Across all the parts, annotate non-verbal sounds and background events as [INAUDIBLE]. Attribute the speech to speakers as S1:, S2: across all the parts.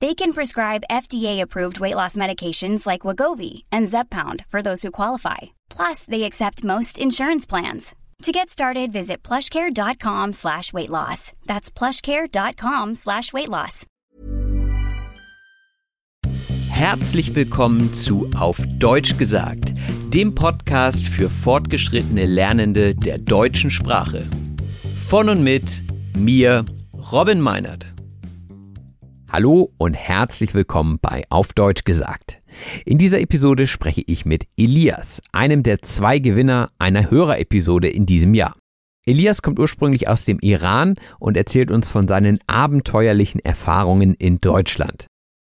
S1: They can prescribe FDA-approved weight loss medications like Wagovi and Zepbound for those who qualify. Plus, they accept most insurance plans. To get started, visit plushcare.com slash weight loss. That's plushcare.com slash weight loss.
S2: Herzlich willkommen zu Auf Deutsch gesagt, dem Podcast für fortgeschrittene Lernende der deutschen Sprache. Von und mit mir, Robin Meinert. Hallo und herzlich willkommen bei Auf Deutsch gesagt. In dieser Episode spreche ich mit Elias, einem der zwei Gewinner einer Hörerepisode in diesem Jahr. Elias kommt ursprünglich aus dem Iran und erzählt uns von seinen abenteuerlichen Erfahrungen in Deutschland.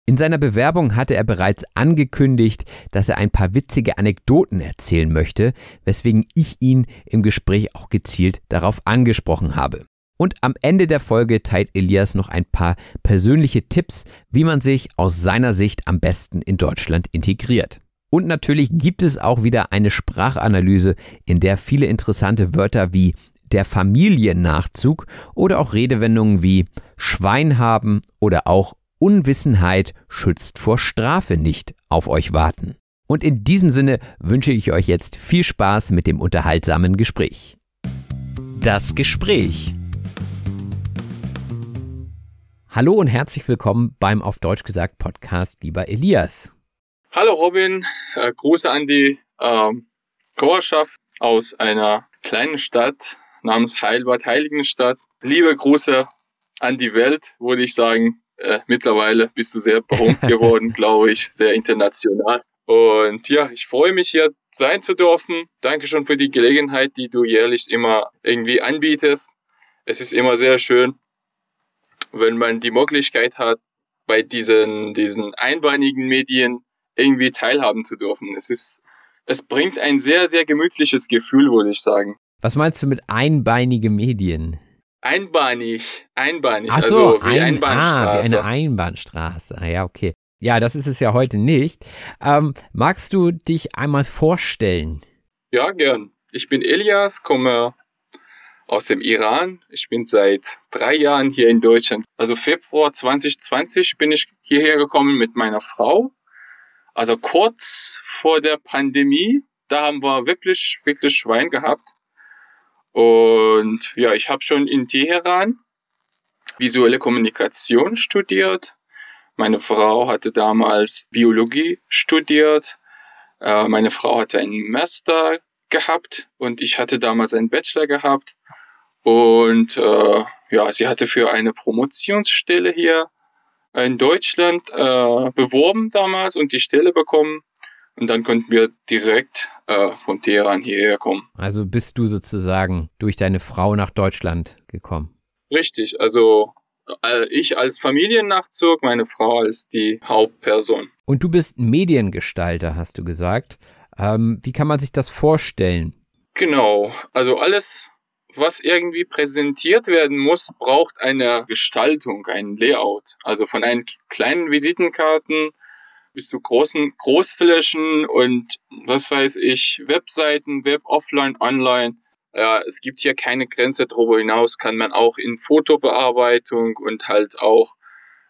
S2: In seiner Bewerbung hatte er bereits angekündigt, dass er ein paar witzige Anekdoten erzählen möchte, weswegen ich ihn im Gespräch auch gezielt darauf angesprochen habe. Und am Ende der Folge teilt Elias noch ein paar persönliche Tipps, wie man sich aus seiner Sicht am besten in Deutschland integriert. Und natürlich gibt es auch wieder eine Sprachanalyse, in der viele interessante Wörter wie der Familiennachzug oder auch Redewendungen wie Schwein haben oder auch Unwissenheit schützt vor Strafe nicht auf euch warten. Und in diesem Sinne wünsche ich euch jetzt viel Spaß mit dem unterhaltsamen Gespräch. Das Gespräch. Hallo und herzlich willkommen beim auf Deutsch gesagt Podcast, lieber Elias.
S3: Hallo Robin, äh, Grüße an die ähm, Chorschaft aus einer kleinen Stadt namens Heilbad Heiligenstadt. Liebe Grüße an die Welt, würde ich sagen. Äh, mittlerweile bist du sehr berühmt [LAUGHS] geworden, glaube ich, sehr international. Und ja, ich freue mich hier sein zu dürfen. Danke schon für die Gelegenheit, die du jährlich immer irgendwie anbietest. Es ist immer sehr schön, wenn man die Möglichkeit hat, bei diesen, diesen einbeinigen Medien irgendwie teilhaben zu dürfen. Es ist, es bringt ein sehr, sehr gemütliches Gefühl, würde ich sagen.
S2: Was meinst du mit einbeinige Medien?
S3: Einbahnig, einbahnig,
S2: Ach so,
S3: also wie
S2: ein,
S3: Einbahnstraße.
S2: Ah, wie eine Einbahnstraße. Ah, ja, okay. Ja, das ist es ja heute nicht. Ähm, magst du dich einmal vorstellen?
S3: Ja, gern. Ich bin Elias, komme aus dem Iran. Ich bin seit drei Jahren hier in Deutschland. Also Februar 2020 bin ich hierher gekommen mit meiner Frau. Also kurz vor der Pandemie. Da haben wir wirklich, wirklich Schwein gehabt. Und ja, ich habe schon in Teheran visuelle Kommunikation studiert. Meine Frau hatte damals Biologie studiert. Äh, meine Frau hatte einen Master gehabt und ich hatte damals einen Bachelor gehabt. Und äh, ja, sie hatte für eine Promotionsstelle hier in Deutschland äh, beworben damals und die Stelle bekommen. Und dann konnten wir direkt äh, von Teheran hierher kommen.
S2: Also bist du sozusagen durch deine Frau nach Deutschland gekommen?
S3: Richtig, also äh, ich als Familiennachzug, meine Frau als die Hauptperson.
S2: Und du bist Mediengestalter, hast du gesagt. Ähm, wie kann man sich das vorstellen?
S3: Genau, also alles, was irgendwie präsentiert werden muss, braucht eine Gestaltung, ein Layout. Also von einen kleinen Visitenkarten bis zu großen Großflächen und was weiß ich, Webseiten, Web, Offline, Online. Ja, es gibt hier keine Grenze. Darüber hinaus kann man auch in Fotobearbeitung und halt auch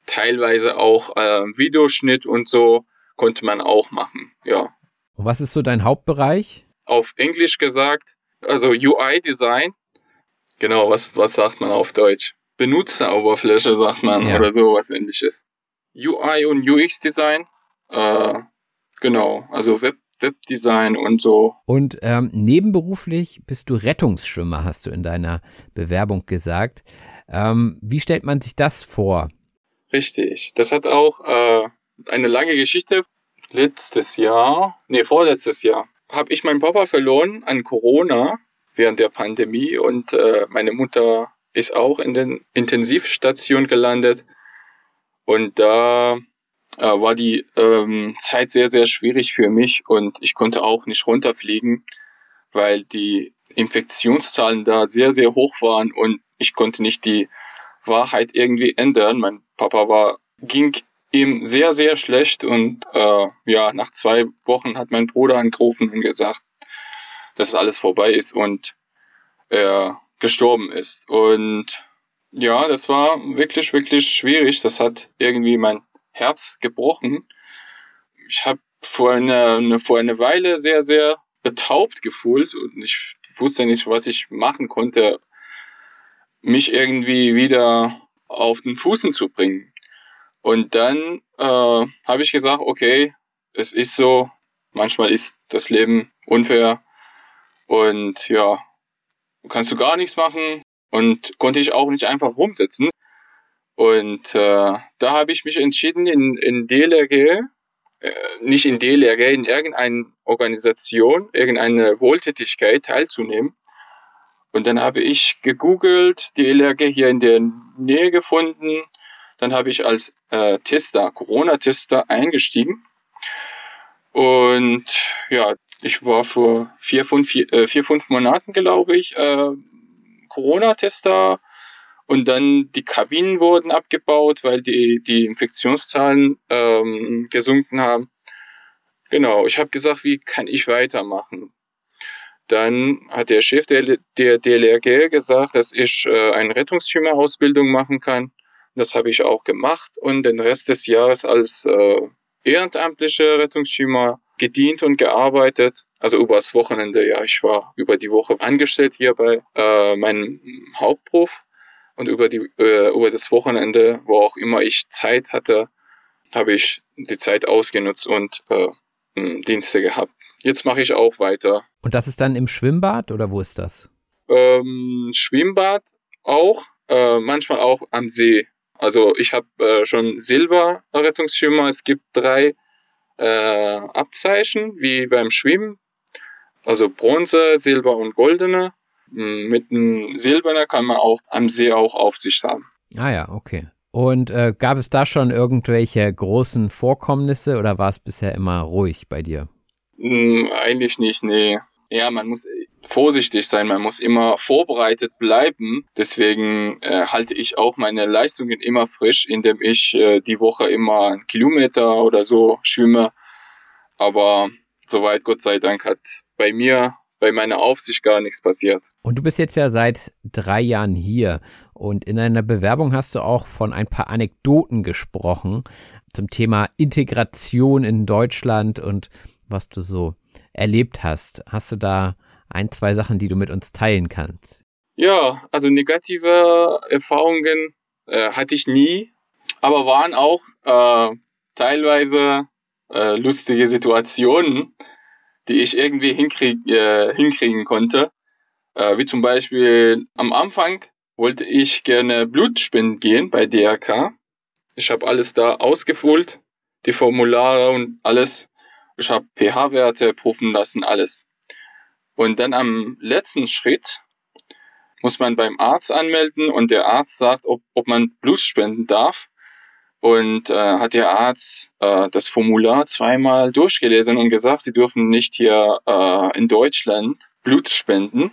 S3: teilweise auch äh, Videoschnitt und so konnte man auch machen, ja.
S2: Und was ist so dein Hauptbereich?
S3: Auf Englisch gesagt, also UI-Design. Genau, was, was sagt man auf Deutsch? Benutzeroberfläche sagt man
S2: Ja.
S3: oder so was ähnliches. UI und UX-Design, äh, genau, also Web, Webdesign und so.
S2: Und ähm, nebenberuflich bist du Rettungsschwimmer, hast du in deiner Bewerbung gesagt. Ähm, wie stellt man sich das vor?
S3: Richtig. Das hat auch äh, eine lange Geschichte. Letztes Jahr, nee, vorletztes Jahr, habe ich meinen Papa verloren an Corona während der Pandemie und äh, meine Mutter ist auch in den Intensivstation gelandet. Und da äh, war die ähm, Zeit sehr, sehr schwierig für mich und ich konnte auch nicht runterfliegen, weil die Infektionszahlen da sehr, sehr hoch waren und ich konnte nicht die Wahrheit irgendwie ändern. Mein Papa war, ging ihm sehr, sehr schlecht und äh, ja, nach zwei Wochen hat mein Bruder angerufen und gesagt, dass alles vorbei ist und er gestorben ist. Und ja, das war wirklich, wirklich schwierig. Das hat irgendwie mein Herz gebrochen. Ich habe vor einer eine, vor einer Weile sehr, sehr betaubt gefühlt und ich wusste nicht, was ich machen konnte, mich irgendwie wieder auf den Fußen zu bringen. Und dann äh, habe ich gesagt, okay, es ist so, manchmal ist das Leben unfair und ja, kannst du gar nichts machen und konnte ich auch nicht einfach rumsitzen. Und äh, da habe ich mich entschieden, in, in DLRG, äh, nicht in DLRG, in irgendeine Organisation, irgendeine Wohltätigkeit teilzunehmen. Und dann habe ich gegoogelt, die LRG hier in der Nähe gefunden. Dann habe ich als äh, Tester, Corona-Tester eingestiegen. Und ja, ich war vor vier, fünf, vier, äh, vier fünf Monaten, glaube ich, äh, Corona-Tester. Und dann die Kabinen wurden abgebaut, weil die, die Infektionszahlen ähm, gesunken haben. Genau, ich habe gesagt, wie kann ich weitermachen? Dann hat der Chef der, der DLRG gesagt, dass ich äh, eine Rettungsschwimmerausbildung machen kann. Das habe ich auch gemacht und den Rest des Jahres als äh, ehrenamtlicher Rettungsschwimmer gedient und gearbeitet. Also übers Wochenende, ja, ich war über die Woche angestellt hier bei äh, meinem Hauptberuf und über die äh, über das Wochenende, wo auch immer ich Zeit hatte, habe ich die Zeit ausgenutzt und äh, Dienste gehabt. Jetzt mache ich auch weiter.
S2: Und das ist dann im Schwimmbad oder wo ist das?
S3: Ähm, Schwimmbad auch, äh, manchmal auch am See. Also ich habe äh, schon Silber-Rettungsschwimmer. Es gibt drei äh, Abzeichen wie beim Schwimmen. Also Bronze, Silber und Goldene. Mm, Mit einem Silberner kann man auch am See auch Aufsicht haben.
S2: Ah ja, okay. Und äh, gab es da schon irgendwelche großen Vorkommnisse oder war es bisher immer ruhig bei dir?
S3: Mm, Eigentlich nicht, nee. Ja, man muss vorsichtig sein, man muss immer vorbereitet bleiben. Deswegen äh, halte ich auch meine Leistungen immer frisch, indem ich äh, die Woche immer einen Kilometer oder so schwimme. Aber soweit, Gott sei Dank, hat bei mir, bei meiner Aufsicht gar nichts passiert.
S2: Und du bist jetzt ja seit drei Jahren hier und in deiner Bewerbung hast du auch von ein paar Anekdoten gesprochen zum Thema Integration in Deutschland und was du so erlebt hast. Hast du da ein, zwei Sachen, die du mit uns teilen kannst?
S3: Ja, also negative Erfahrungen äh, hatte ich nie, aber waren auch äh, teilweise äh, lustige Situationen, die ich irgendwie hinkrieg, äh, hinkriegen konnte. Äh, wie zum Beispiel am Anfang wollte ich gerne Blutspenden gehen bei DRK. Ich habe alles da ausgefüllt, die Formulare und alles. Ich habe pH-Werte prüfen lassen, alles. Und dann am letzten Schritt muss man beim Arzt anmelden und der Arzt sagt, ob, ob man Blut spenden darf. Und äh, hat der Arzt äh, das Formular zweimal durchgelesen und gesagt, sie dürfen nicht hier äh, in Deutschland Blut spenden.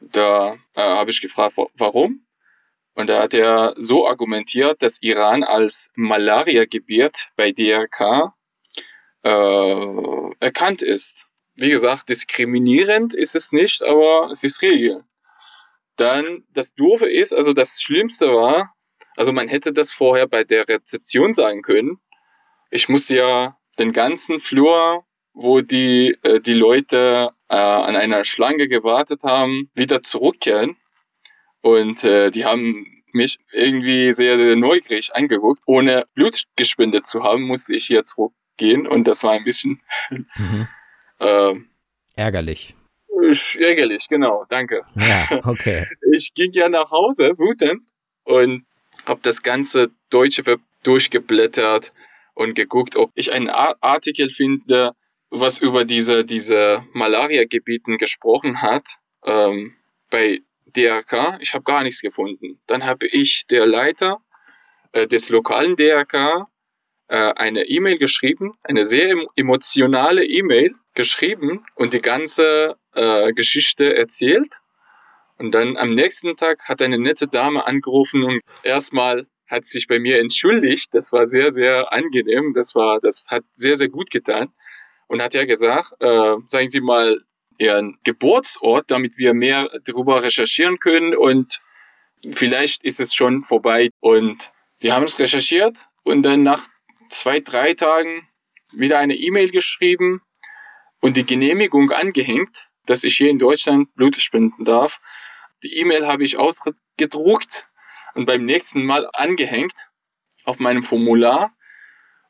S3: Da äh, habe ich gefragt, wa- warum? Und da hat er so argumentiert, dass Iran als Malaria-Gebiet bei DRK äh, erkannt ist. Wie gesagt, diskriminierend ist es nicht, aber es ist Regel. Dann das Doofe ist, also das Schlimmste war, Also man hätte das vorher bei der Rezeption sagen können. Ich musste ja den ganzen Flur, wo die, äh, die Leute äh, an einer Schlange gewartet haben, wieder zurückkehren. Und äh, die haben mich irgendwie sehr, sehr neugierig angeguckt. Ohne Blut gespendet zu haben, musste ich hier zurückgehen. Und das war ein bisschen
S2: Mhm.
S3: äh,
S2: Ärgerlich.
S3: ärgerlich, genau, danke.
S2: Ja, [LAUGHS] okay.
S3: Ich ging ja nach Hause, wütend, und habe das ganze deutsche Web durchgeblättert und geguckt, ob ich einen Ar Artikel finde, was über diese, diese Malaria-Gebieten gesprochen hat, ähm, bei DRK. Ich habe gar nichts gefunden. Dann habe ich der Leiter äh, des lokalen DRK eine E-Mail geschrieben, eine sehr em emotionale E-Mail geschrieben und die ganze äh, Geschichte erzählt. Und dann am nächsten Tag hat eine nette Dame angerufen und erstmal hat sich bei mir entschuldigt. Das war sehr, sehr angenehm. Das war, das hat sehr, sehr gut getan. Und hat ja gesagt, äh, sagen Sie mal Ihren Geburtsort, damit wir mehr darüber recherchieren können und vielleicht ist es schon vorbei. Und die haben es recherchiert und dann nach zwei, drei Tagen wieder eine E-Mail geschrieben und die Genehmigung angehängt, dass ich hier in Deutschland Blut spenden darf. Die E-Mail habe ich ausgedruckt und beim nächsten Mal angehängt auf meinem Formular.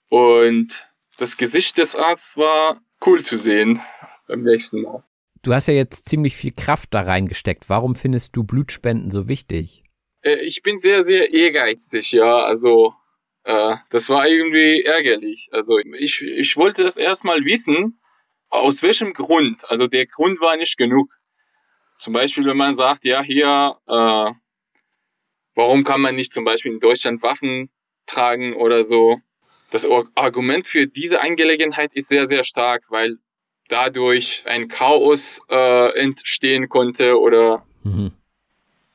S3: Und das Gesicht des Arztes war cool zu sehen beim nächsten Mal.
S2: Du hast ja jetzt ziemlich viel Kraft da reingesteckt. Warum findest du Blutspenden so wichtig?
S3: Äh, Ich bin sehr, sehr ehrgeizig, ja. Also äh, das war irgendwie ärgerlich. Also ich, ich wollte das erstmal wissen, aus welchem Grund. Also der Grund war nicht genug. Zum Beispiel, wenn man sagt, ja, hier, äh, warum kann man nicht zum Beispiel in Deutschland Waffen tragen oder so. Das Ar- Argument für diese Angelegenheit ist sehr, sehr stark, weil dadurch ein Chaos äh, entstehen konnte oder
S2: Mhm.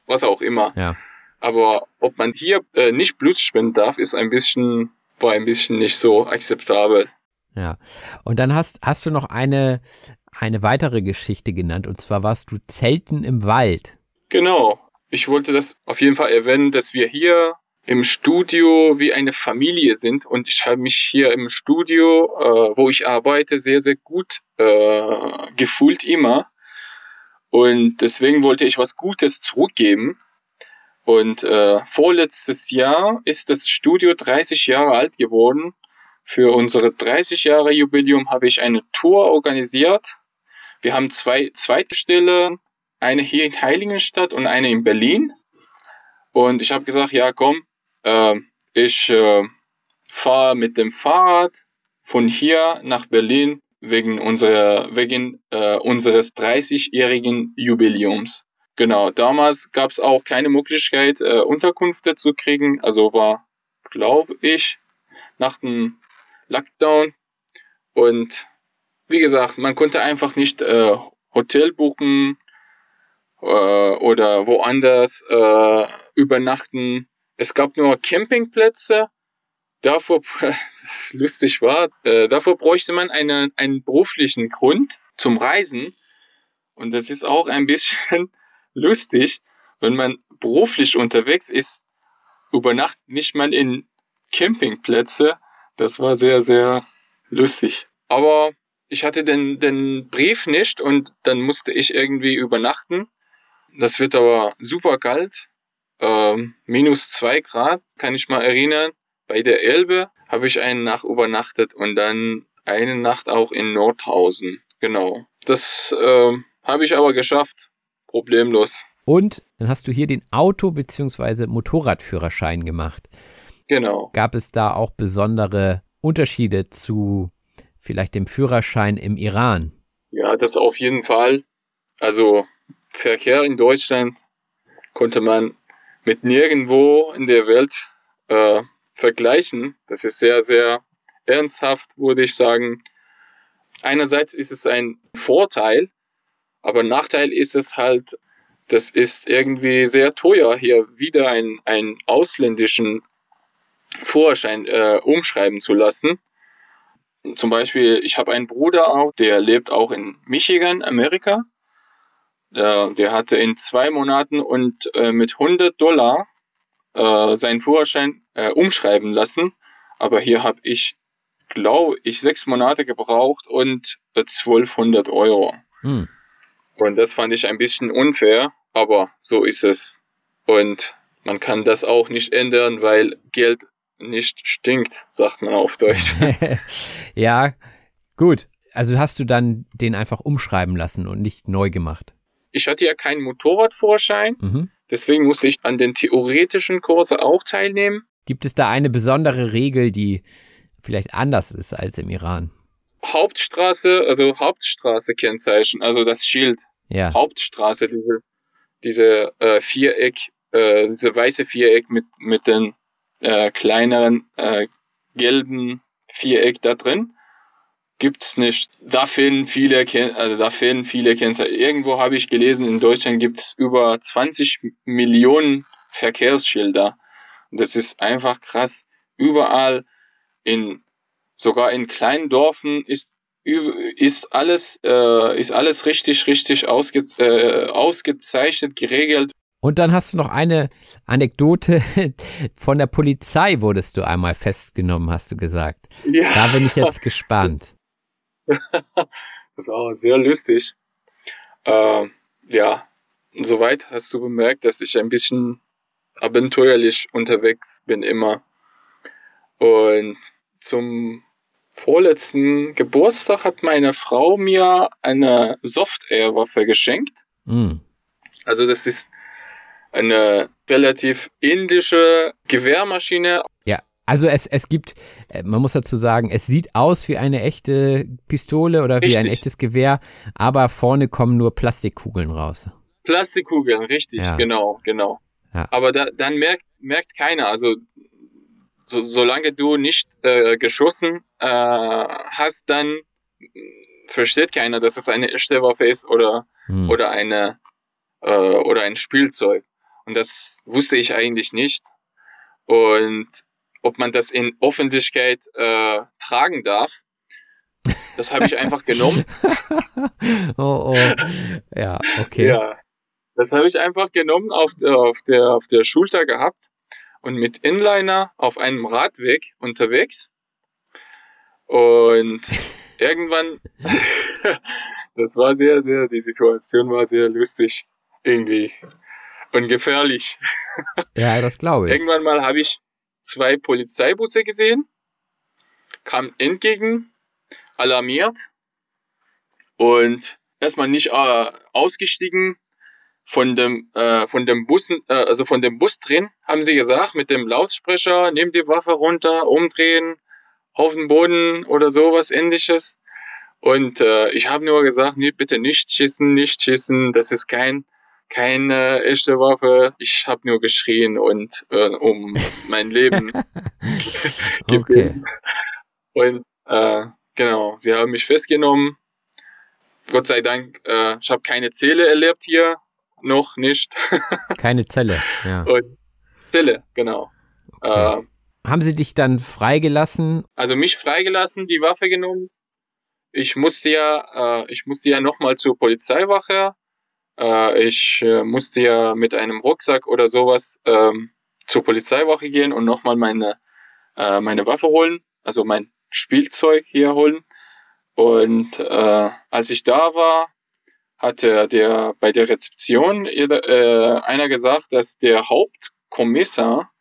S3: was auch immer.
S2: Ja.
S3: Aber ob man hier äh, nicht Blut spenden darf, ist ein bisschen, war ein bisschen nicht so akzeptabel.
S2: Ja. Und dann hast, hast du noch eine, eine weitere Geschichte genannt, und zwar warst du Zelten im Wald.
S3: Genau. Ich wollte das auf jeden Fall erwähnen, dass wir hier im Studio wie eine Familie sind und ich habe mich hier im Studio, äh, wo ich arbeite, sehr, sehr gut äh, gefühlt immer. Und deswegen wollte ich was Gutes zurückgeben. Und äh, vorletztes Jahr ist das Studio 30 Jahre alt geworden. Für unsere 30 Jahre Jubiläum habe ich eine Tour organisiert. Wir haben zwei Zweitstelle, eine hier in Heiligenstadt und eine in Berlin. Und ich habe gesagt, ja komm, äh, ich äh, fahre mit dem Fahrrad von hier nach Berlin wegen unserer wegen äh, unseres 30-jährigen Jubiläums. Genau, damals gab es auch keine Möglichkeit, äh, Unterkünfte zu kriegen. Also war, glaube ich, nach dem Lockdown. Und wie gesagt, man konnte einfach nicht äh, Hotel buchen äh, oder woanders äh, übernachten. Es gab nur Campingplätze. Davor, [LAUGHS] lustig war, äh, davor bräuchte man einen, einen beruflichen Grund zum Reisen. Und das ist auch ein bisschen lustig, wenn man beruflich unterwegs ist, übernachtet nicht mal in Campingplätze. Das war sehr, sehr lustig. Aber ich hatte den, den Brief nicht und dann musste ich irgendwie übernachten. Das wird aber super kalt. Ähm, minus zwei Grad, kann ich mal erinnern. Bei der Elbe habe ich eine Nacht übernachtet und dann eine Nacht auch in Nordhausen. Genau. Das ähm, habe ich aber geschafft. Problemlos.
S2: Und dann hast du hier den Auto- bzw. Motorradführerschein gemacht.
S3: Genau.
S2: Gab es da auch besondere Unterschiede zu vielleicht dem Führerschein im Iran?
S3: Ja, das auf jeden Fall. Also Verkehr in Deutschland konnte man mit nirgendwo in der Welt äh, vergleichen. Das ist sehr, sehr ernsthaft, würde ich sagen. Einerseits ist es ein Vorteil, aber Nachteil ist es halt, das ist irgendwie sehr teuer, hier wieder einen, einen ausländischen Führerschein äh, umschreiben zu lassen. Zum Beispiel, ich habe einen Bruder auch, der lebt auch in Michigan, Amerika. Der, der hatte in zwei Monaten und äh, mit 100 Dollar äh, seinen Führerschein äh, umschreiben lassen. Aber hier habe ich, glaube ich, sechs Monate gebraucht und äh, 1200 Euro.
S2: Hm.
S3: Und das fand ich ein bisschen unfair, aber so ist es. Und man kann das auch nicht ändern, weil Geld nicht stinkt, sagt man auf Deutsch. [LAUGHS]
S2: ja, gut. Also hast du dann den einfach umschreiben lassen und nicht neu gemacht?
S3: Ich hatte ja keinen Motorradführerschein,
S2: Mhm.
S3: deswegen musste ich an den theoretischen Kurse auch teilnehmen.
S2: Gibt es da eine besondere Regel, die vielleicht anders ist als im Iran?
S3: Hauptstraße, also Hauptstraße Kennzeichen, also das Schild.
S2: Ja.
S3: Hauptstraße, diese, diese äh, Viereck, äh, diese weiße Viereck mit, mit den äh, kleineren äh, gelben Viereck da drin. Gibt's nicht. Da fehlen viele, Ken also da fehlen viele Kennzeichen. Irgendwo habe ich gelesen, in Deutschland gibt's über 20 Millionen Verkehrsschilder. Das ist einfach krass. Überall in, sogar in kleinen Dörfern ist ist alles, äh, ist alles richtig, richtig ausge, äh, ausgezeichnet, geregelt.
S2: Und dann hast du noch eine Anekdote [LAUGHS] von der Polizei wurdest du einmal festgenommen, hast du gesagt.
S3: Ja,
S2: Da bin ich jetzt gespannt. [LAUGHS]
S3: das war auch sehr lustig. Äh, ja, soweit hast du bemerkt, dass ich ein bisschen abenteuerlich unterwegs bin immer. Und zum vorletzten Geburtstag hat meine Frau mir eine Soft-Air-Waffe geschenkt.
S2: Hm.
S3: Also das ist eine relativ indische Gewehrmaschine.
S2: Ja, also es, es gibt, äh, man muss dazu sagen, es sieht aus wie eine echte Pistole oder wie ein
S3: Richtig.
S2: echtes Gewehr, aber vorne kommen nur Plastikkugeln raus.
S3: Plastikkugeln, richtig,
S2: Ja.
S3: genau, genau.
S2: Ja.
S3: Aber da, dann merkt, merkt keiner, also so, solange du nicht äh, geschossen äh, hast, dann versteht keiner, dass es eine echte Waffe ist oder,
S2: Hm.
S3: oder eine äh, oder ein Spielzeug. Und das wusste ich eigentlich nicht. Und ob man das in Öffentlichkeit äh, tragen darf, das habe ich einfach genommen. [LAUGHS]
S2: oh, oh. Ja, okay.
S3: Ja, das habe ich einfach genommen, auf der, auf, der, auf der Schulter gehabt und mit Inliner auf einem Radweg unterwegs. Und [LAUGHS] irgendwann, [LAUGHS] das war sehr, sehr, die Situation war sehr lustig irgendwie und gefährlich. [LAUGHS]
S2: Ja, das glaube ich.
S3: Irgendwann mal habe ich zwei Polizeibusse gesehen, kam entgegen, alarmiert und erstmal nicht äh, ausgestiegen von dem äh, von dem Bussen, äh, also von dem Bus drin, haben sie gesagt mit dem Lautsprecher, nimm die Waffe runter, umdrehen, auf den Boden oder sowas ähnliches. Und äh, ich habe nur gesagt, nee, bitte nicht schießen, nicht schießen, das ist kein keine echte Waffe. Ich habe nur geschrien und äh, um [LAUGHS] mein Leben
S2: Okay.
S3: Und äh, genau, sie haben mich festgenommen. Gott sei Dank, äh, ich habe keine Zähle erlebt hier, noch nicht. [LAUGHS]
S2: Keine Zelle, ja.
S3: Und Zelle, genau.
S2: Okay.
S3: Äh,
S2: Haben sie dich dann freigelassen?
S3: also mich freigelassen, die Waffe genommen. Ich musste ja, äh, ich musste ja nochmal zur Polizeiwache. Äh, ich äh, musste ja mit einem Rucksack oder sowas ähm, zur Polizeiwache gehen und nochmal meine, äh, meine Waffe holen, also mein Spielzeug hier holen. Und äh, als ich da war, hatte der bei der Rezeption äh, einer gesagt, dass der Hauptkommissar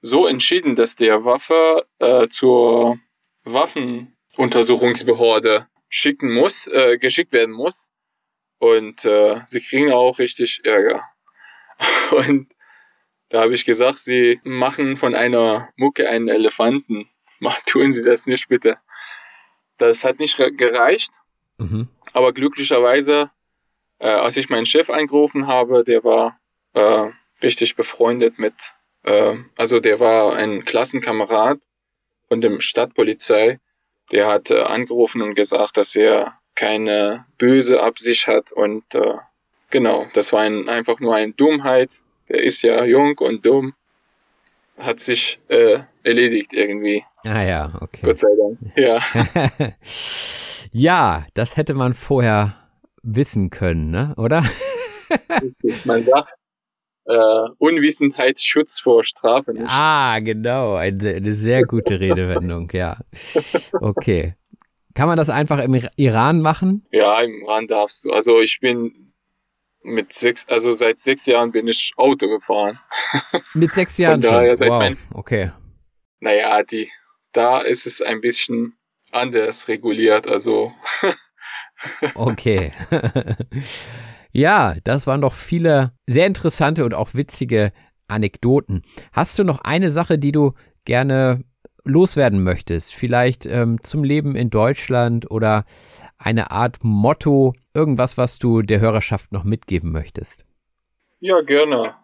S3: so entschieden, dass der Waffe äh, zur Waffenuntersuchungsbehörde schicken muss, äh, geschickt werden muss. Und äh, sie kriegen auch richtig Ärger. [LAUGHS] Und da habe ich gesagt, sie machen von einer Mucke einen Elefanten. [LAUGHS] Mach, tun Sie das nicht bitte. Das hat nicht re- gereicht,
S2: Mhm.
S3: aber glücklicherweise, äh, als ich meinen Chef angerufen habe, der war äh, richtig befreundet mit, äh, also der war ein Klassenkamerad von dem Stadtpolizei. Der hat äh, angerufen und gesagt, dass er keine böse Absicht hat und äh, genau, das war ein, einfach nur eine Dummheit. Der ist ja jung und dumm. Hat sich äh, erledigt irgendwie.
S2: Ah ja, okay.
S3: Gott sei Dank. Ja. [LAUGHS]
S2: ja, das hätte man vorher wissen können, ne? Oder?
S3: Man sagt, äh, Unwissenheit Schutz vor Strafe nicht.
S2: Ah, genau. Eine, eine sehr gute Redewendung, ja. Okay. Kann man das einfach im Iran machen?
S3: Ja, im Iran darfst du. Also ich bin mit sechs, also seit sechs Jahren bin ich Auto gefahren. [LAUGHS]
S2: Mit sechs Jahren
S3: Von daher
S2: schon?
S3: seit
S2: Wow,
S3: mein-
S2: okay.
S3: Naja, die, da ist es ein bisschen anders reguliert. Also [LAUGHS]
S2: Okay. [LAUGHS] ja, das waren doch viele sehr interessante und auch witzige Anekdoten. Hast du noch eine Sache, die du gerne loswerden möchtest? Vielleicht ähm, zum Leben in Deutschland oder eine Art Motto, irgendwas, was du der Hörerschaft noch mitgeben möchtest?
S3: Ja, gerne.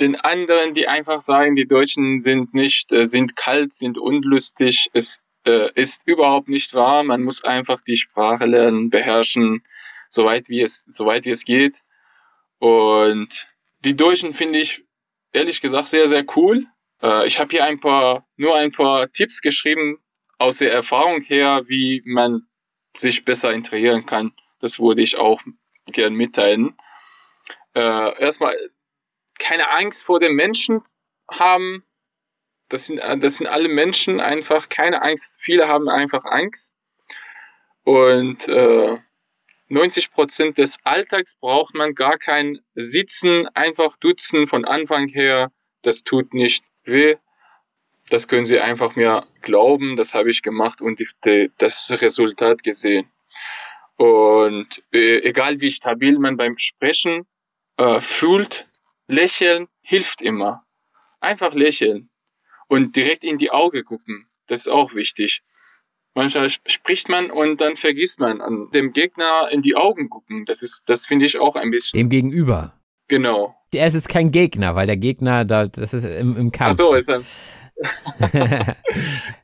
S3: Den anderen, die einfach sagen, die Deutschen sind nicht, äh, sind kalt, sind unlustig, es äh, ist überhaupt nicht wahr. Man muss einfach die Sprache lernen, beherrschen, soweit wie es, soweit wie es geht. Und die Deutschen finde ich ehrlich gesagt sehr, sehr cool. Äh, ich habe hier ein paar, nur ein paar Tipps geschrieben aus der Erfahrung her, wie man sich besser integrieren kann. Das würde ich auch gern mitteilen. Äh, erstmal keine Angst vor den Menschen haben. Das sind, das sind alle Menschen einfach keine Angst. Viele haben einfach Angst. Und äh, 90 Prozent des Alltags braucht man gar kein Sitzen, einfach dutzen von Anfang her. Das tut nicht weh. Das können Sie einfach mir glauben. Das habe ich gemacht und die, die, das Resultat gesehen. Und äh, egal wie stabil man beim Sprechen äh, fühlt, lächeln hilft immer. Einfach lächeln und direkt in die Augen gucken. Das ist auch wichtig. Manchmal spricht man und dann vergisst man an dem Gegner in die Augen gucken. Das ist, das finde ich auch ein bisschen.
S2: Dem Gegenüber.
S3: Genau.
S2: Es ist kein Gegner, weil der Gegner, da, das ist im, im
S3: Ach
S2: Kampf.
S3: so, ist ein, [LAUGHS]
S2: ja.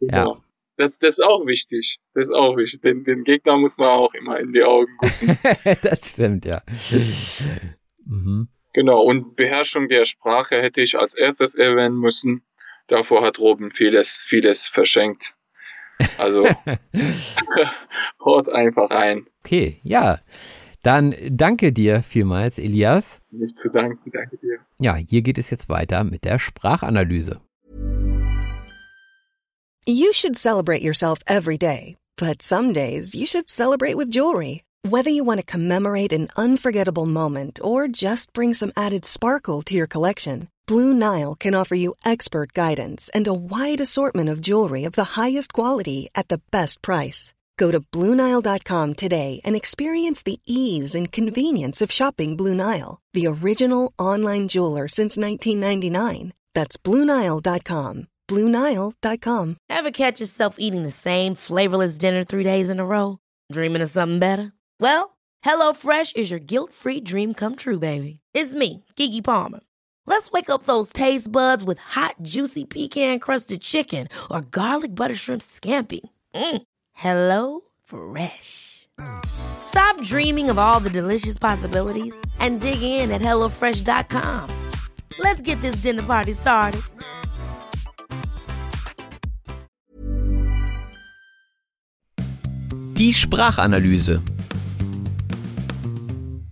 S3: genau. Das, das ist auch wichtig. Das ist auch wichtig. Den, den Gegner muss man auch immer in die Augen gucken. [LAUGHS]
S2: das stimmt, ja. Mhm.
S3: Genau. Und Beherrschung der Sprache hätte ich als erstes erwähnen müssen. Davor hat Robin vieles, vieles verschenkt. Also, [LAUGHS] [LAUGHS] haut einfach rein.
S2: Okay, ja. Dann danke dir vielmals, Elias.
S3: Nicht zu danken. Danke dir.
S2: Ja, hier geht es jetzt weiter mit der Sprachanalyse.
S4: You should celebrate yourself every day, but some days you should celebrate with jewelry. Whether you want to commemorate an unforgettable moment or just bring some added sparkle to your collection, Blue Nile can offer you expert guidance and a wide assortment of jewelry of the highest quality at the best price. Go to BlueNile.com today and experience the ease and convenience of shopping Blue Nile, the original online jeweler since 1999. That's BlueNile.com. BlueNile.com.
S5: Ever catch yourself eating the same flavorless dinner three days in a row? Dreaming of something better? Well, HelloFresh is your guilt-free dream come true, baby. It's me, Kiki Palmer. Let's wake up those taste buds with hot, juicy pecan-crusted chicken or garlic butter shrimp scampi. Mm. Hello Fresh. Stop dreaming of all the delicious possibilities and dig in at HelloFresh.com. Let's get this dinner party started.
S2: Die Sprachanalyse.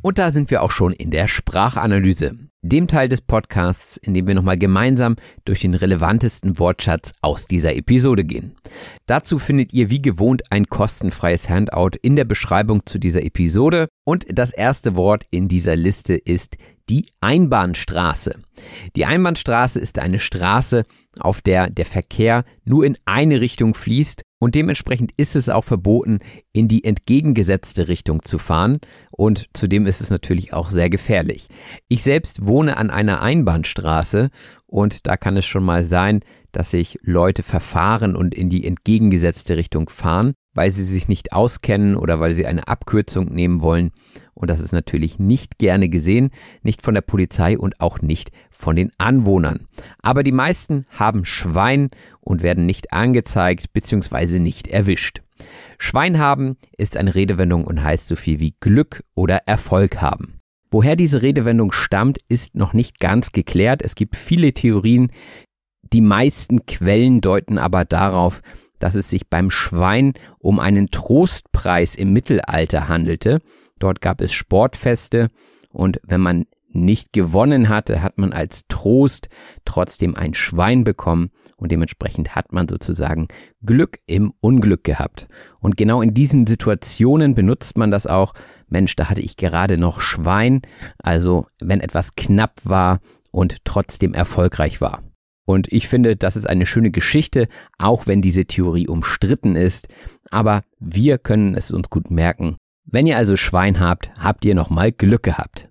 S2: Und da sind wir auch schon in der Sprachanalyse, dem Teil des Podcasts, in dem wir nochmal gemeinsam durch den relevantesten Wortschatz aus dieser Episode gehen. Dazu findet ihr wie gewohnt ein kostenfreies Handout in der Beschreibung zu dieser Episode und das erste Wort in dieser Liste ist die Einbahnstraße. Die Einbahnstraße ist eine Straße, auf der der Verkehr nur in eine Richtung fließt und dementsprechend ist es auch verboten, in die entgegengesetzte Richtung zu fahren und zudem ist es natürlich auch sehr gefährlich. Ich selbst wohne an einer Einbahnstraße und da kann es schon mal sein, dass sich Leute verfahren und in die entgegengesetzte Richtung fahren, weil sie sich nicht auskennen oder weil sie eine Abkürzung nehmen wollen. Und das ist natürlich nicht gerne gesehen, nicht von der Polizei und auch nicht von den Anwohnern. Aber die meisten haben Schwein und werden nicht angezeigt bzw. nicht erwischt. Schwein haben ist eine Redewendung und heißt so viel wie Glück oder Erfolg haben. Woher diese Redewendung stammt, ist noch nicht ganz geklärt. Es gibt viele Theorien. Die meisten Quellen deuten aber darauf, dass es sich beim Schwein um einen Trostpreis im Mittelalter handelte. Dort gab es Sportfeste und wenn man nicht gewonnen hatte, hat man als Trost trotzdem ein Schwein bekommen und dementsprechend hat man sozusagen Glück im Unglück gehabt. Und genau in diesen Situationen benutzt man das auch. Mensch, da hatte ich gerade noch Schwein, also wenn etwas knapp war und trotzdem erfolgreich war. Und ich finde, das ist eine schöne Geschichte, auch wenn diese Theorie umstritten ist. Aber wir können es uns gut merken. Wenn ihr also Schwein habt, habt ihr nochmal Glück gehabt.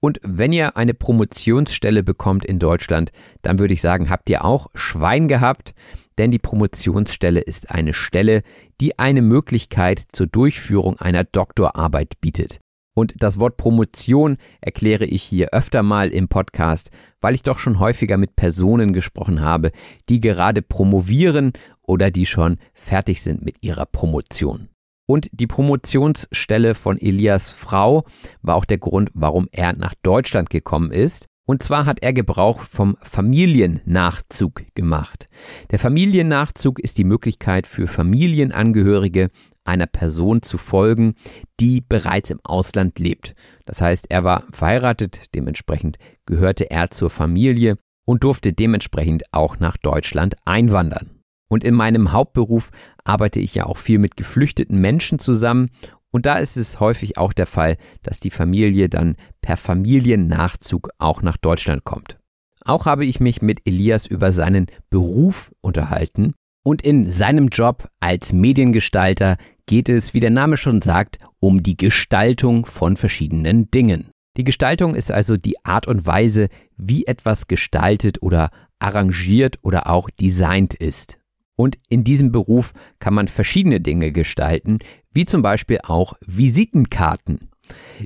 S2: Und wenn ihr eine Promotionsstelle bekommt in Deutschland, dann würde ich sagen, habt ihr auch Schwein gehabt, denn die Promotionsstelle ist eine Stelle, die eine Möglichkeit zur Durchführung einer Doktorarbeit bietet. Und das Wort Promotion erkläre ich hier öfter mal im Podcast, weil ich doch schon häufiger mit Personen gesprochen habe, die gerade promovieren oder die schon fertig sind mit ihrer Promotion. Und die Promotionsstelle von Elias Frau war auch der Grund, warum er nach Deutschland gekommen ist. Und zwar hat er Gebrauch vom Familiennachzug gemacht. Der Familiennachzug ist die Möglichkeit für Familienangehörige einer Person zu folgen, die bereits im Ausland lebt. Das heißt, er war verheiratet, dementsprechend gehörte er zur Familie und durfte dementsprechend auch nach Deutschland einwandern. Und in meinem Hauptberuf arbeite ich ja auch viel mit geflüchteten Menschen zusammen und da ist es häufig auch der Fall, dass die Familie dann per Familiennachzug auch nach Deutschland kommt. Auch habe ich mich mit Elias über seinen Beruf unterhalten und in seinem Job als Mediengestalter geht es, wie der Name schon sagt, um die Gestaltung von verschiedenen Dingen. Die Gestaltung ist also die Art und Weise, wie etwas gestaltet oder arrangiert oder auch designt ist. Und in diesem Beruf kann man verschiedene Dinge gestalten, wie zum Beispiel auch Visitenkarten.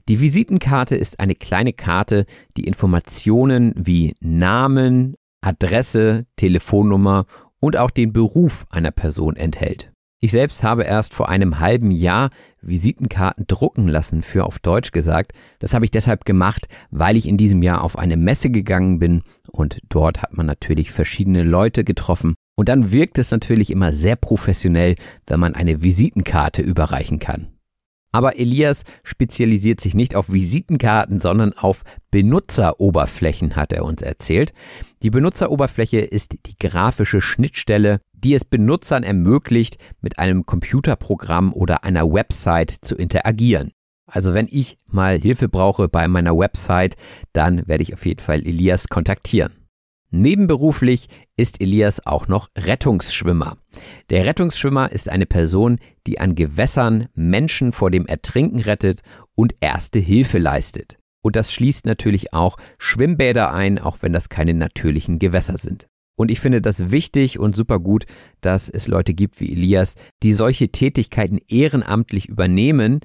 S2: Die Visitenkarte ist eine kleine Karte, die Informationen wie Namen, Adresse, Telefonnummer und auch den Beruf einer Person enthält. Ich selbst habe erst vor einem halben Jahr Visitenkarten drucken lassen für auf Deutsch gesagt. Das habe ich deshalb gemacht, weil ich in diesem Jahr auf eine Messe gegangen bin und dort hat man natürlich verschiedene Leute getroffen und dann wirkt es natürlich immer sehr professionell, wenn man eine Visitenkarte überreichen kann. Aber Elias spezialisiert sich nicht auf Visitenkarten, sondern auf Benutzeroberflächen, hat er uns erzählt. Die Benutzeroberfläche ist die grafische Schnittstelle, die es Benutzern ermöglicht, mit einem Computerprogramm oder einer Website zu interagieren. Also wenn ich mal Hilfe brauche bei meiner Website, dann werde ich auf jeden Fall Elias kontaktieren. Nebenberuflich ist Elias auch noch Rettungsschwimmer. Der Rettungsschwimmer ist eine Person, die an Gewässern Menschen vor dem Ertrinken rettet und erste Hilfe leistet. Und das schließt natürlich auch Schwimmbäder ein, auch wenn das keine natürlichen Gewässer sind. Und ich finde das wichtig und super gut, dass es Leute gibt wie Elias, die solche Tätigkeiten ehrenamtlich übernehmen.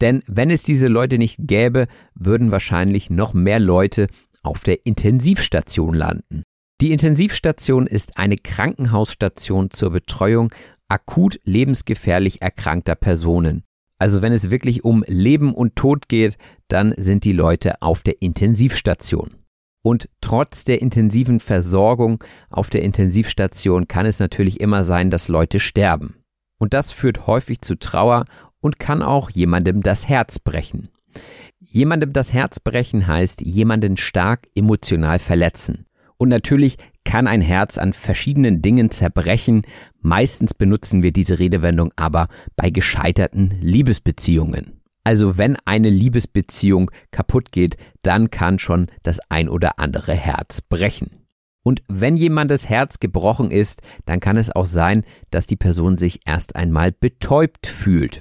S2: Denn wenn es diese Leute nicht gäbe, würden wahrscheinlich noch mehr Leute auf der Intensivstation landen. Die Intensivstation ist eine Krankenhausstation zur Betreuung akut lebensgefährlich erkrankter Personen. Also wenn es wirklich um Leben und Tod geht, dann sind die Leute auf der Intensivstation. Und trotz der intensiven Versorgung auf der Intensivstation kann es natürlich immer sein, dass Leute sterben. Und das führt häufig zu Trauer und kann auch jemandem das Herz brechen. Jemandem das Herz brechen heißt jemanden stark emotional verletzen. Und natürlich kann ein Herz an verschiedenen Dingen zerbrechen. Meistens benutzen wir diese Redewendung aber bei gescheiterten Liebesbeziehungen. Also wenn eine Liebesbeziehung kaputt geht, dann kann schon das ein oder andere Herz brechen. Und wenn jemandes Herz gebrochen ist, dann kann es auch sein, dass die Person sich erst einmal betäubt fühlt.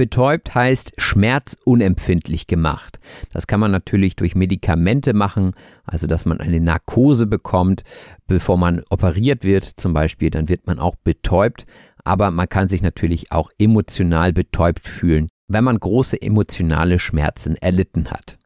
S2: Betäubt heißt schmerzunempfindlich gemacht. Das kann man natürlich durch Medikamente machen, also dass man eine Narkose bekommt, bevor man operiert wird zum Beispiel, dann wird man auch betäubt, aber man kann sich natürlich auch emotional betäubt fühlen, wenn man große emotionale Schmerzen erlitten hat.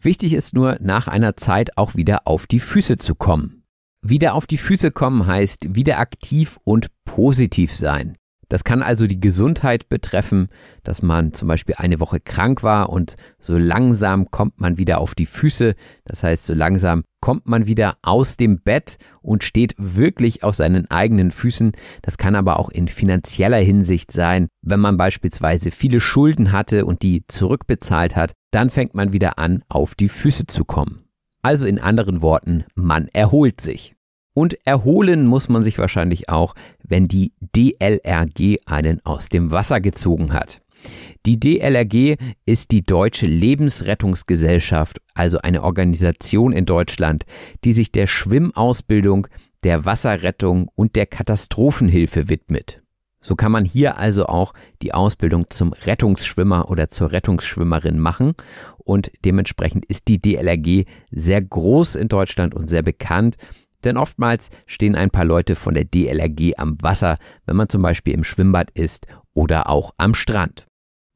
S2: Wichtig ist nur, nach einer Zeit auch wieder auf die Füße zu kommen. Wieder auf die Füße kommen heißt wieder aktiv und positiv sein. Das kann also die Gesundheit betreffen, dass man zum Beispiel eine Woche krank war und so langsam kommt man wieder auf die Füße. Das heißt, so langsam kommt man wieder aus dem Bett und steht wirklich auf seinen eigenen Füßen. Das kann aber auch in finanzieller Hinsicht sein. Wenn man beispielsweise viele Schulden hatte und die zurückbezahlt hat, dann fängt man wieder an, auf die Füße zu kommen. Also in anderen Worten, man erholt sich. Und erholen muss man sich wahrscheinlich auch, wenn die DLRG einen aus dem Wasser gezogen hat. Die DLRG ist die Deutsche Lebensrettungsgesellschaft, also eine Organisation in Deutschland, die sich der Schwimmausbildung, der Wasserrettung und der Katastrophenhilfe widmet. So kann man hier also auch die Ausbildung zum Rettungsschwimmer oder zur Rettungsschwimmerin machen und dementsprechend ist die DLRG sehr groß in Deutschland und sehr bekannt denn oftmals stehen ein paar Leute von der DLRG am Wasser, wenn man zum Beispiel im Schwimmbad ist oder auch am Strand.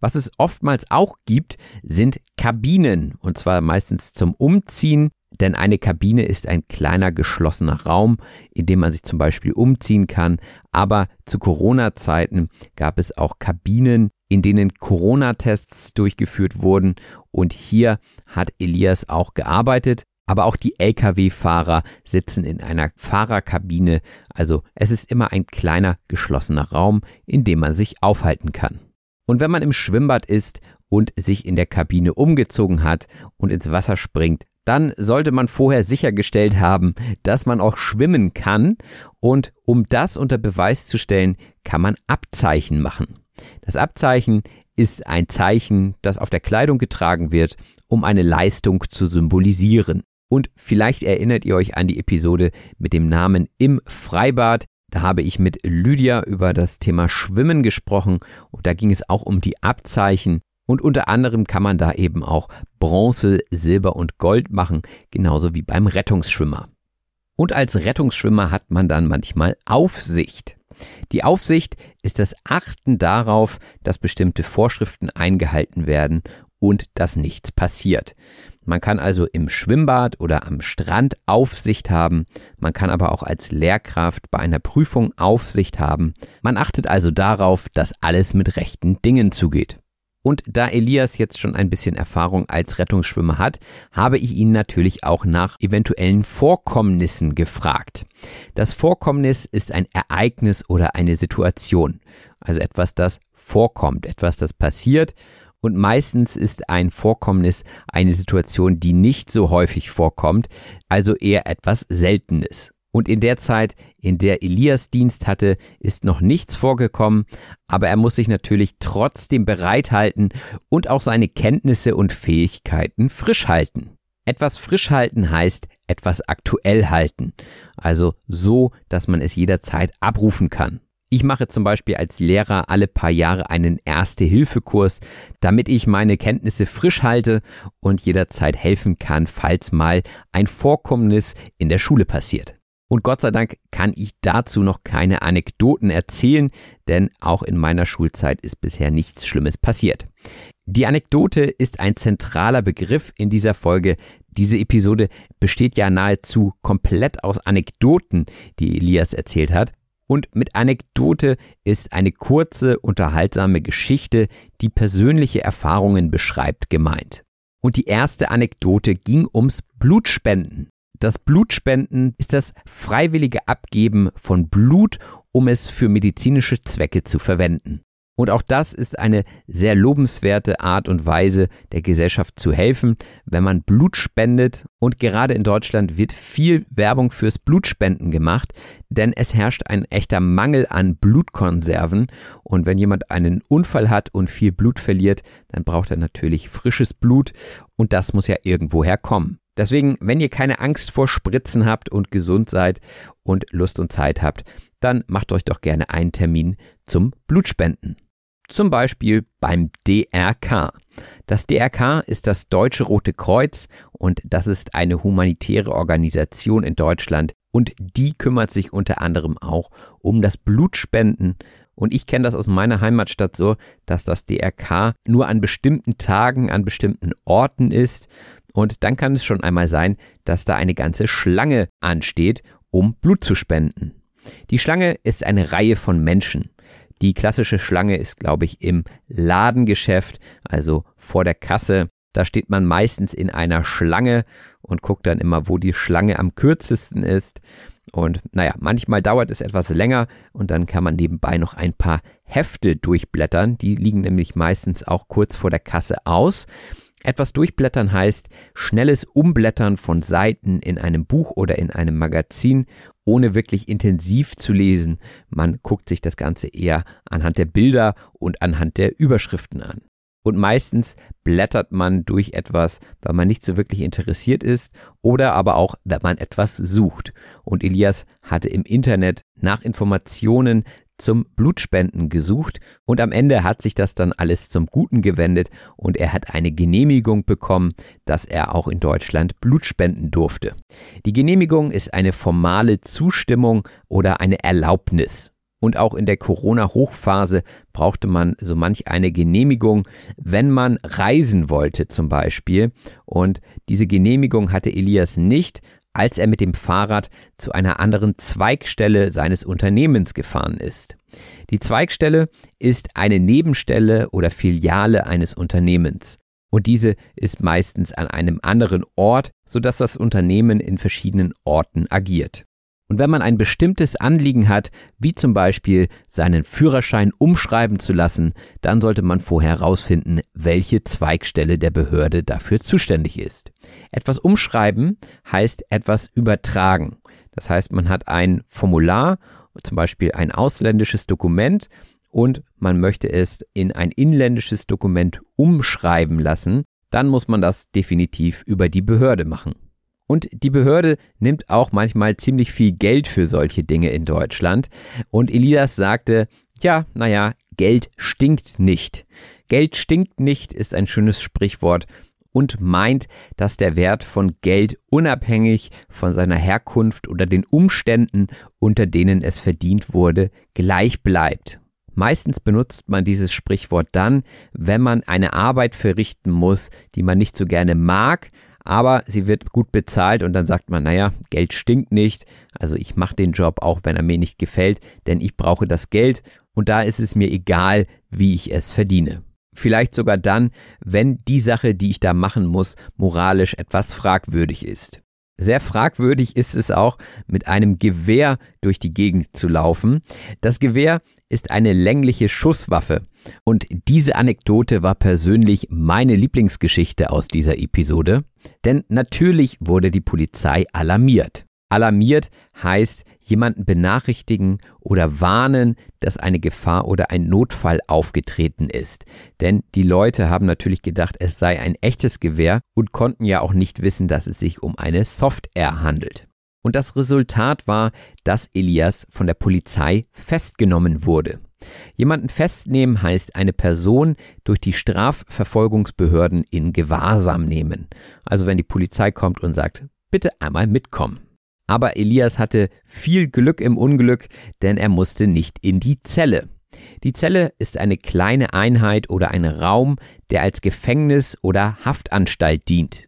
S2: Was es oftmals auch gibt, sind Kabinen, und zwar meistens zum Umziehen, denn eine Kabine ist ein kleiner geschlossener Raum, in dem man sich zum Beispiel umziehen kann. Aber zu Corona-Zeiten gab es auch Kabinen, in denen Corona-Tests durchgeführt wurden. Und hier hat Elias auch gearbeitet. Aber auch die Lkw-Fahrer sitzen in einer Fahrerkabine, also es ist immer ein kleiner geschlossener Raum, in dem man sich aufhalten kann. Und wenn man im Schwimmbad ist und sich in der Kabine umgezogen hat und ins Wasser springt, dann sollte man vorher sichergestellt haben, dass man auch schwimmen kann. Und um das unter Beweis zu stellen, kann man Abzeichen machen. Das Abzeichen ist ein Zeichen, das auf der Kleidung getragen wird, um eine Leistung zu symbolisieren. Und vielleicht erinnert ihr euch an die Episode mit dem Namen Im Freibad. Da habe ich mit Lydia über das Thema Schwimmen gesprochen und da ging es auch um die Abzeichen. Und unter anderem kann man da eben auch Bronze, Silber und Gold machen, genauso wie beim Rettungsschwimmer. Und als Rettungsschwimmer hat man dann manchmal Aufsicht. Die Aufsicht ist das Achten darauf, dass bestimmte Vorschriften eingehalten werden und dass nichts passiert. Man kann also im Schwimmbad oder am Strand Aufsicht haben, man kann aber auch als Lehrkraft bei einer Prüfung Aufsicht haben. Man achtet also darauf, dass alles mit rechten Dingen zugeht. Und da Elias jetzt schon ein bisschen Erfahrung als Rettungsschwimmer hat, habe ich ihn natürlich auch nach eventuellen Vorkommnissen gefragt. Das Vorkommnis ist ein Ereignis oder eine Situation, also etwas, das vorkommt, etwas, das passiert und meistens ist ein Vorkommnis eine Situation, die nicht so häufig vorkommt, also eher etwas Seltenes. Und in der Zeit, in der Elias Dienst hatte, ist noch nichts vorgekommen, aber er muss sich natürlich trotzdem bereithalten und auch seine Kenntnisse und Fähigkeiten frisch halten. Etwas frisch halten heißt etwas aktuell halten, also so, dass man es jederzeit abrufen kann. Ich mache zum Beispiel als Lehrer alle paar Jahre einen Erste-Hilfe-Kurs, damit ich meine Kenntnisse frisch halte und jederzeit helfen kann, falls mal ein Vorkommnis in der Schule passiert. Und Gott sei Dank kann ich dazu noch keine Anekdoten erzählen, denn auch in meiner Schulzeit ist bisher nichts Schlimmes passiert. Die Anekdote ist ein zentraler Begriff in dieser Folge. Diese Episode besteht ja nahezu komplett aus Anekdoten, die Elias erzählt hat. Und mit Anekdote ist eine kurze, unterhaltsame Geschichte, die persönliche Erfahrungen beschreibt, gemeint. Und die erste Anekdote ging ums Blutspenden. Das Blutspenden ist das freiwillige Abgeben von Blut, um es für medizinische Zwecke zu verwenden. Und auch das ist eine sehr lobenswerte Art und Weise, der Gesellschaft zu helfen, wenn man Blut spendet. Und gerade in Deutschland wird viel Werbung fürs Blutspenden gemacht, denn es herrscht ein echter Mangel an Blutkonserven. Und wenn jemand einen Unfall hat und viel Blut verliert, dann braucht er natürlich frisches Blut und das muss ja irgendwoher kommen. Deswegen, wenn ihr keine Angst vor Spritzen habt und gesund seid und Lust und Zeit habt, dann macht euch doch gerne einen Termin zum Blutspenden. Zum Beispiel beim DRK. Das DRK ist das Deutsche Rote Kreuz und das ist eine humanitäre Organisation in Deutschland und die kümmert sich unter anderem auch um das Blutspenden. Und ich kenne das aus meiner Heimatstadt so, dass das DRK nur an bestimmten Tagen, an bestimmten Orten ist. Und dann kann es schon einmal sein, dass da eine ganze Schlange ansteht, um Blut zu spenden. Die Schlange ist eine Reihe von Menschen. Die klassische Schlange ist, glaube ich, im Ladengeschäft, also vor der Kasse. Da steht man meistens in einer Schlange und guckt dann immer, wo die Schlange am kürzesten ist. Und naja, manchmal dauert es etwas länger und dann kann man nebenbei noch ein paar Hefte durchblättern. Die liegen nämlich meistens auch kurz vor der Kasse aus. Etwas durchblättern heißt schnelles Umblättern von Seiten in einem Buch oder in einem Magazin, ohne wirklich intensiv zu lesen. Man guckt sich das Ganze eher anhand der Bilder und anhand der Überschriften an. Und meistens blättert man durch etwas, weil man nicht so wirklich interessiert ist oder aber auch, wenn man etwas sucht. Und Elias hatte im Internet nach Informationen zum Blutspenden gesucht und am Ende hat sich das dann alles zum Guten gewendet und er hat eine Genehmigung bekommen, dass er auch in Deutschland Blut spenden durfte. Die Genehmigung ist eine formale Zustimmung oder eine Erlaubnis. Und auch in der Corona-Hochphase brauchte man so manch eine Genehmigung, wenn man reisen wollte zum Beispiel. Und diese Genehmigung hatte Elias nicht, als er mit dem Fahrrad zu einer anderen Zweigstelle seines Unternehmens gefahren ist. Die Zweigstelle ist eine Nebenstelle oder Filiale eines Unternehmens. Und diese ist meistens an einem anderen Ort, sodass das Unternehmen in verschiedenen Orten agiert. Und wenn man ein bestimmtes Anliegen hat, wie zum Beispiel seinen Führerschein umschreiben zu lassen, dann sollte man vorher herausfinden, welche Zweigstelle der Behörde dafür zuständig ist. Etwas umschreiben heißt etwas übertragen. Das heißt, man hat ein Formular, zum Beispiel ein ausländisches Dokument, und man möchte es in ein inländisches Dokument umschreiben lassen, dann muss man das definitiv über die Behörde machen. Und die Behörde nimmt auch manchmal ziemlich viel Geld für solche Dinge in Deutschland. Und Elias sagte, ja, naja, Geld stinkt nicht. Geld stinkt nicht ist ein schönes Sprichwort und meint, dass der Wert von Geld unabhängig von seiner Herkunft oder den Umständen, unter denen es verdient wurde, gleich bleibt. Meistens benutzt man dieses Sprichwort dann, wenn man eine Arbeit verrichten muss, die man nicht so gerne mag, aber sie wird gut bezahlt und dann sagt man, naja, Geld stinkt nicht, also ich mache den Job auch, wenn er mir nicht gefällt, denn ich brauche das Geld und da ist es mir egal, wie ich es verdiene. Vielleicht sogar dann, wenn die Sache, die ich da machen muss, moralisch etwas fragwürdig ist. Sehr fragwürdig ist es auch, mit einem Gewehr durch die Gegend zu laufen. Das Gewehr ist eine längliche Schusswaffe. Und diese Anekdote war persönlich meine Lieblingsgeschichte aus dieser Episode. Denn natürlich wurde die Polizei alarmiert. Alarmiert heißt jemanden benachrichtigen oder warnen, dass eine Gefahr oder ein Notfall aufgetreten ist. Denn die Leute haben natürlich gedacht, es sei ein echtes Gewehr und konnten ja auch nicht wissen, dass es sich um eine Software handelt. Und das Resultat war, dass Elias von der Polizei festgenommen wurde. Jemanden festnehmen heißt eine Person durch die Strafverfolgungsbehörden in Gewahrsam nehmen. Also wenn die Polizei kommt und sagt, bitte einmal mitkommen. Aber Elias hatte viel Glück im Unglück, denn er musste nicht in die Zelle. Die Zelle ist eine kleine Einheit oder ein Raum, der als Gefängnis oder Haftanstalt dient.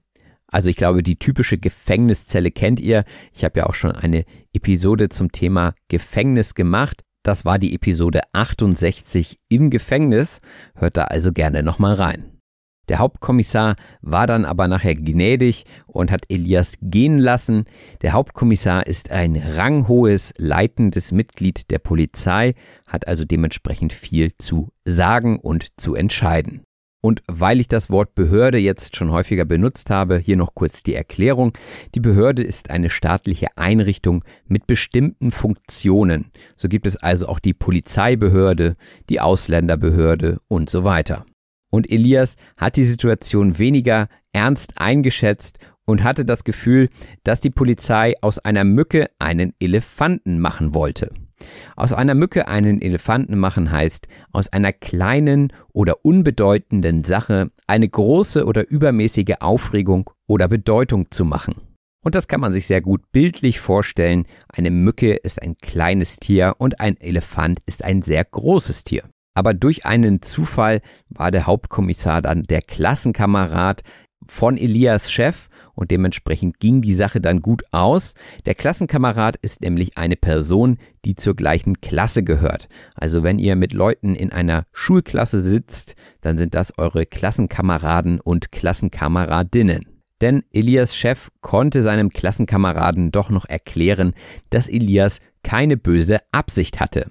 S2: Also ich glaube, die typische Gefängniszelle kennt ihr. Ich habe ja auch schon eine Episode zum Thema Gefängnis gemacht. Das war die Episode 68 im Gefängnis. Hört da also gerne nochmal rein. Der Hauptkommissar war dann aber nachher gnädig und hat Elias gehen lassen. Der Hauptkommissar ist ein ranghohes, leitendes Mitglied der Polizei, hat also dementsprechend viel zu sagen und zu entscheiden. Und weil ich das Wort Behörde jetzt schon häufiger benutzt habe, hier noch kurz die Erklärung. Die Behörde ist eine staatliche Einrichtung mit bestimmten Funktionen. So gibt es also auch die Polizeibehörde, die Ausländerbehörde und so weiter. Und Elias hat die Situation weniger ernst eingeschätzt und hatte das Gefühl, dass die Polizei aus einer Mücke einen Elefanten machen wollte. Aus einer Mücke einen Elefanten machen heißt, aus einer kleinen oder unbedeutenden Sache eine große oder übermäßige Aufregung oder Bedeutung zu machen. Und das kann man sich sehr gut bildlich vorstellen. Eine Mücke ist ein kleines Tier und ein Elefant ist ein sehr großes Tier. Aber durch einen Zufall war der Hauptkommissar dann der Klassenkamerad von Elias Chef und dementsprechend ging die Sache dann gut aus. Der Klassenkamerad ist nämlich eine Person, die zur gleichen Klasse gehört. Also wenn ihr mit Leuten in einer Schulklasse sitzt, dann sind das eure Klassenkameraden und Klassenkameradinnen. Denn Elias Chef konnte seinem Klassenkameraden doch noch erklären, dass Elias keine böse Absicht hatte.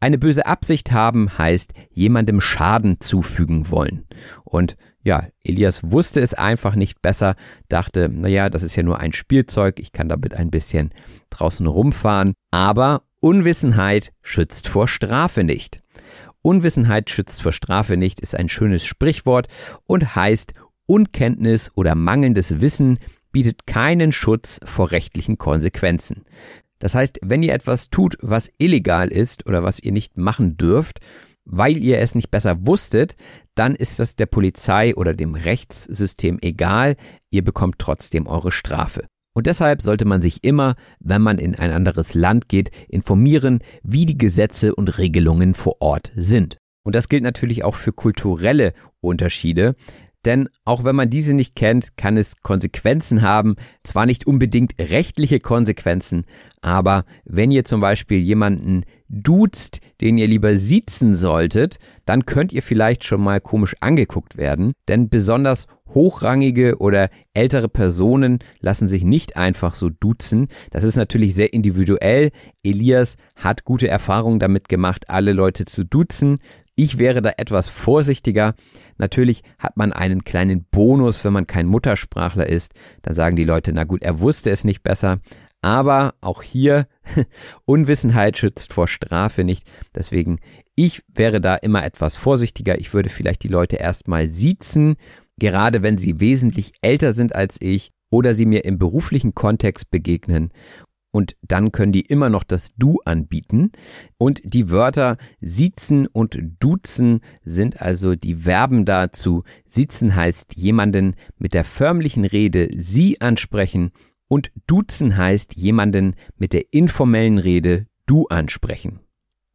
S2: Eine böse Absicht haben heißt jemandem Schaden zufügen wollen. Und ja, Elias wusste es einfach nicht besser, dachte, naja, das ist ja nur ein Spielzeug, ich kann damit ein bisschen draußen rumfahren. Aber Unwissenheit schützt vor Strafe nicht. Unwissenheit schützt vor Strafe nicht ist ein schönes Sprichwort und heißt, Unkenntnis oder mangelndes Wissen bietet keinen Schutz vor rechtlichen Konsequenzen. Das heißt, wenn ihr etwas tut, was illegal ist oder was ihr nicht machen dürft, weil ihr es nicht besser wusstet, dann ist das der Polizei oder dem Rechtssystem egal, ihr bekommt trotzdem eure Strafe. Und deshalb sollte man sich immer, wenn man in ein anderes Land geht, informieren, wie die Gesetze und Regelungen vor Ort sind. Und das gilt natürlich auch für kulturelle Unterschiede. Denn auch wenn man diese nicht kennt, kann es Konsequenzen haben. Zwar nicht unbedingt rechtliche Konsequenzen, aber wenn ihr zum Beispiel jemanden duzt, den ihr lieber siezen solltet, dann könnt ihr vielleicht schon mal komisch angeguckt werden. Denn besonders hochrangige oder ältere Personen lassen sich nicht einfach so duzen. Das ist natürlich sehr individuell. Elias hat gute Erfahrungen damit gemacht, alle Leute zu duzen. Ich wäre da etwas vorsichtiger. Natürlich hat man einen kleinen Bonus, wenn man kein Muttersprachler ist. Dann sagen die Leute, na gut, er wusste es nicht besser. Aber auch hier, [LAUGHS] Unwissenheit schützt vor Strafe nicht. Deswegen, ich wäre da immer etwas vorsichtiger. Ich würde vielleicht die Leute erstmal siezen, gerade wenn sie wesentlich älter sind als ich oder sie mir im beruflichen Kontext begegnen und dann können die immer noch das Du anbieten. Und die Wörter siezen und duzen sind also die Verben dazu. Siezen heißt jemanden mit der förmlichen Rede Sie ansprechen und duzen heißt jemanden mit der informellen Rede Du ansprechen.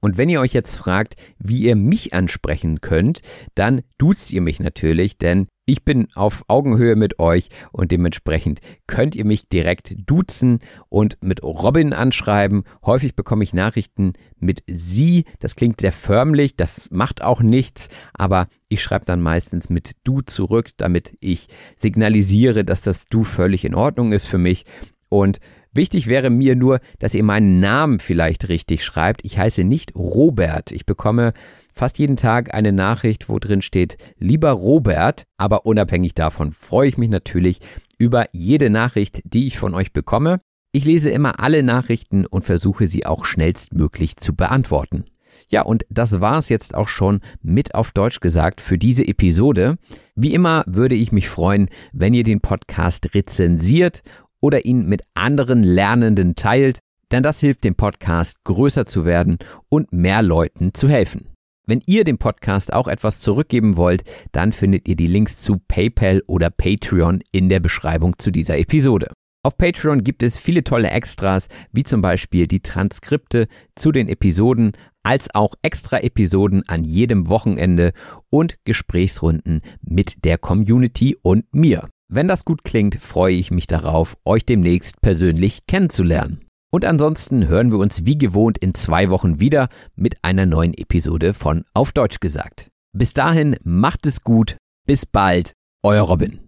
S2: Und wenn ihr euch jetzt fragt, wie ihr mich ansprechen könnt, dann duzt ihr mich natürlich, denn ich bin auf Augenhöhe mit euch und dementsprechend könnt ihr mich direkt duzen und mit Robin anschreiben. Häufig bekomme ich Nachrichten mit sie. Das klingt sehr förmlich, das macht auch nichts, aber ich schreibe dann meistens mit du zurück, damit ich signalisiere, dass das du völlig in Ordnung ist für mich. Und Wichtig wäre mir nur, dass ihr meinen Namen vielleicht richtig schreibt. Ich heiße nicht Robert. Ich bekomme fast jeden Tag eine Nachricht, wo drin steht, lieber Robert, aber unabhängig davon freue ich mich natürlich über jede Nachricht, die ich von euch bekomme. Ich lese immer alle Nachrichten und versuche sie auch schnellstmöglich zu beantworten. Ja, und das war's jetzt auch schon mit auf Deutsch gesagt für diese Episode. Wie immer würde ich mich freuen, wenn ihr den Podcast rezensiert oder ihn mit anderen Lernenden teilt, denn das hilft dem Podcast größer zu werden und mehr Leuten zu helfen. Wenn ihr dem Podcast auch etwas zurückgeben wollt, dann findet ihr die Links zu PayPal oder Patreon in der Beschreibung zu dieser Episode. Auf Patreon gibt es viele tolle Extras, wie zum Beispiel die Transkripte zu den Episoden, als auch extra Episoden an jedem Wochenende und Gesprächsrunden mit der Community und mir. Wenn das gut klingt, freue ich mich darauf, euch demnächst persönlich kennenzulernen. Und ansonsten hören wir uns wie gewohnt in zwei Wochen wieder mit einer neuen Episode von Auf Deutsch gesagt. Bis dahin macht es gut, bis bald, euer Robin.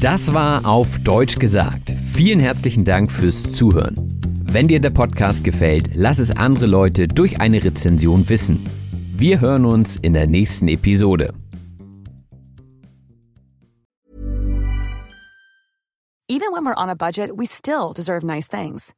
S2: Das war Auf Deutsch gesagt. Vielen herzlichen Dank fürs Zuhören. Wenn dir der Podcast gefällt, lass es andere Leute durch eine Rezension wissen. Wir hören uns in der nächsten Episode.
S6: Even when we're on a budget, we still deserve nice things.